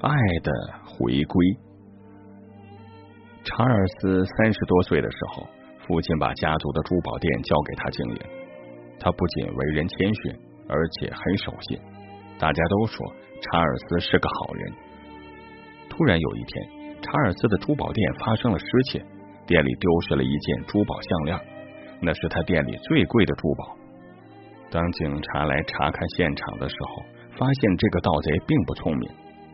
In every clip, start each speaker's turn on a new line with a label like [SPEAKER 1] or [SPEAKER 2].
[SPEAKER 1] 爱的回归。查尔斯三十多岁的时候，父亲把家族的珠宝店交给他经营。他不仅为人谦逊，而且很守信。大家都说查尔斯是个好人。突然有一天，查尔斯的珠宝店发生了失窃，店里丢失了一件珠宝项链，那是他店里最贵的珠宝。当警察来查看现场的时候，发现这个盗贼并不聪明，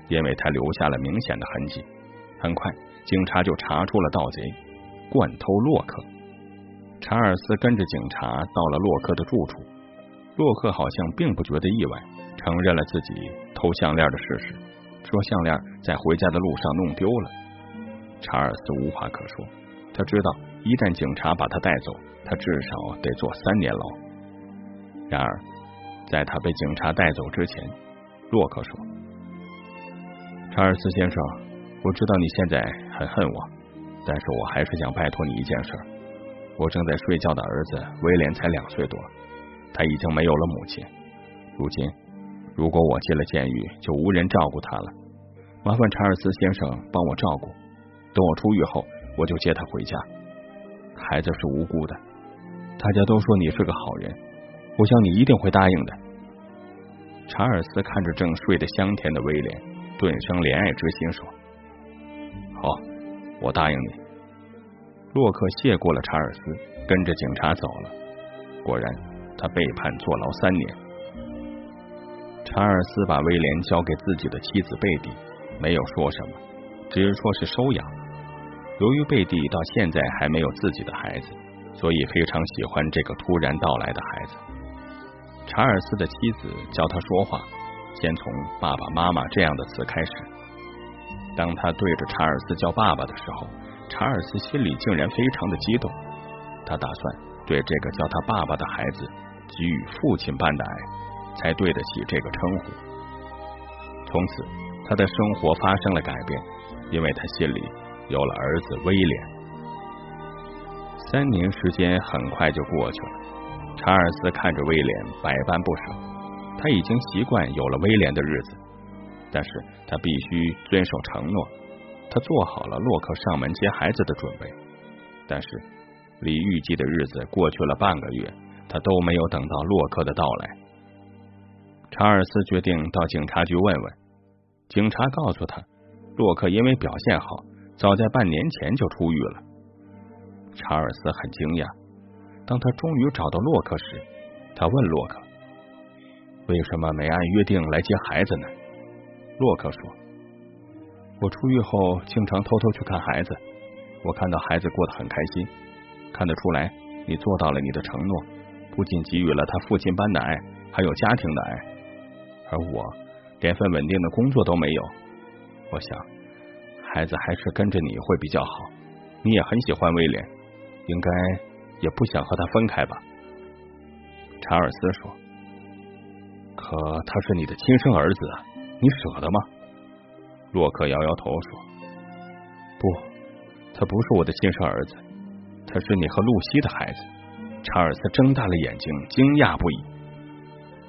[SPEAKER 1] 因为他留下了明显的痕迹。很快，警察就查出了盗贼——惯偷洛克。查尔斯跟着警察到了洛克的住处，洛克好像并不觉得意外，承认了自己偷项链的事实，说项链在回家的路上弄丢了。查尔斯无话可说，他知道一旦警察把他带走，他至少得坐三年牢。然而，在他被警察带走之前，洛克说：“查尔斯先生，我知道你现在很恨我，但是我还是想拜托你一件事。我正在睡觉的儿子威廉才两岁多，他已经没有了母亲。如今，如果我进了监狱，就无人照顾他了。麻烦查尔斯先生帮我照顾。等我出狱后，我就接他回家。孩子是无辜的，大家都说你是个好人。”我想你一定会答应的。查尔斯看着正睡得香甜的威廉，顿生怜爱之心，说：“好，我答应你。”洛克谢过了查尔斯，跟着警察走了。果然，他被判坐牢三年。查尔斯把威廉交给自己的妻子贝蒂，没有说什么，只是说是收养。由于贝蒂到现在还没有自己的孩子，所以非常喜欢这个突然到来的孩子。查尔斯的妻子教他说话，先从“爸爸妈妈”这样的词开始。当他对着查尔斯叫爸爸的时候，查尔斯心里竟然非常的激动。他打算对这个叫他爸爸的孩子给予父亲般的爱，才对得起这个称呼。从此，他的生活发生了改变，因为他心里有了儿子威廉。三年时间很快就过去了。查尔斯看着威廉，百般不舍。他已经习惯有了威廉的日子，但是他必须遵守承诺。他做好了洛克上门接孩子的准备，但是离预计的日子过去了半个月，他都没有等到洛克的到来。查尔斯决定到警察局问问。警察告诉他，洛克因为表现好，早在半年前就出狱了。查尔斯很惊讶。当他终于找到洛克时，他问洛克：“为什么没按约定来接孩子呢？”洛克说：“我出狱后经常偷偷去看孩子，我看到孩子过得很开心，看得出来你做到了你的承诺，不仅给予了他父亲般的爱，还有家庭的爱。而我连份稳定的工作都没有，我想孩子还是跟着你会比较好。你也很喜欢威廉，应该。”也不想和他分开吧，查尔斯说。可他是你的亲生儿子，你舍得吗？洛克摇摇头说：“不，他不是我的亲生儿子，他是你和露西的孩子。”查尔斯睁大了眼睛，惊讶不已。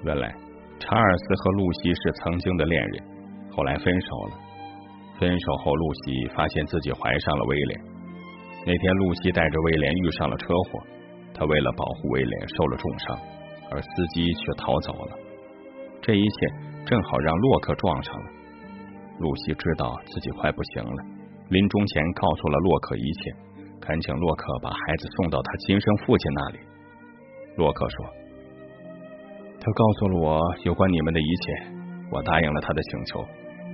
[SPEAKER 1] 原来查尔斯和露西是曾经的恋人，后来分手了。分手后，露西发现自己怀上了威廉。那天，露西带着威廉遇上了车祸，他为了保护威廉受了重伤，而司机却逃走了。这一切正好让洛克撞上了。露西知道自己快不行了，临终前告诉了洛克一切，恳请洛克把孩子送到他亲生父亲那里。洛克说：“他告诉了我有关你们的一切，我答应了他的请求，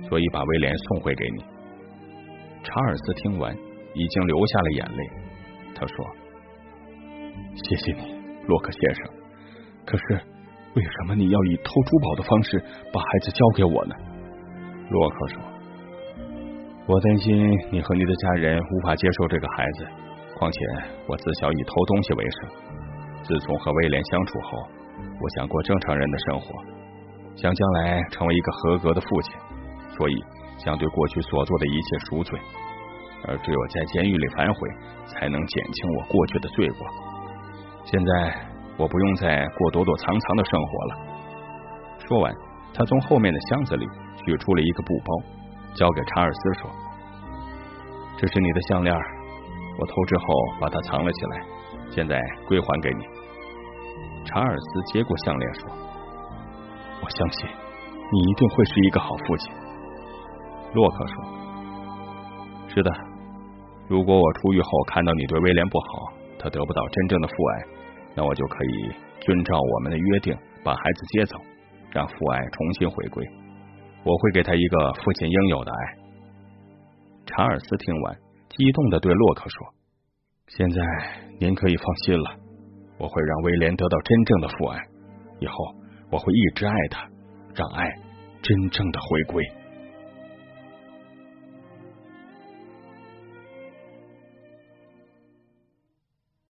[SPEAKER 1] 所以把威廉送回给你。”查尔斯听完。已经流下了眼泪，他说：“谢谢你，洛克先生。可是，为什么你要以偷珠宝的方式把孩子交给我呢？”洛克说：“我担心你和你的家人无法接受这个孩子。况且，我自小以偷东西为生。自从和威廉相处后，我想过正常人的生活，想将来成为一个合格的父亲，所以想对过去所做的一切赎罪。”而只有在监狱里反悔，才能减轻我过去的罪过。现在我不用再过躲躲藏藏的生活了。说完，他从后面的箱子里取出了一个布包，交给查尔斯说：“这是你的项链，我偷之后把它藏了起来，现在归还给你。”查尔斯接过项链说：“我相信你一定会是一个好父亲。”洛克说：“是的，如果我出狱后看到你对威廉不好，他得不到真正的父爱，那我就可以遵照我们的约定把孩子接走，让父爱重新回归。我会给他一个父亲应有的爱。”查尔斯听完，激动的对洛克说：“现在您可以放心了。”我会让威廉得到真正的父爱，以后我会一直爱他，让爱真正的回归。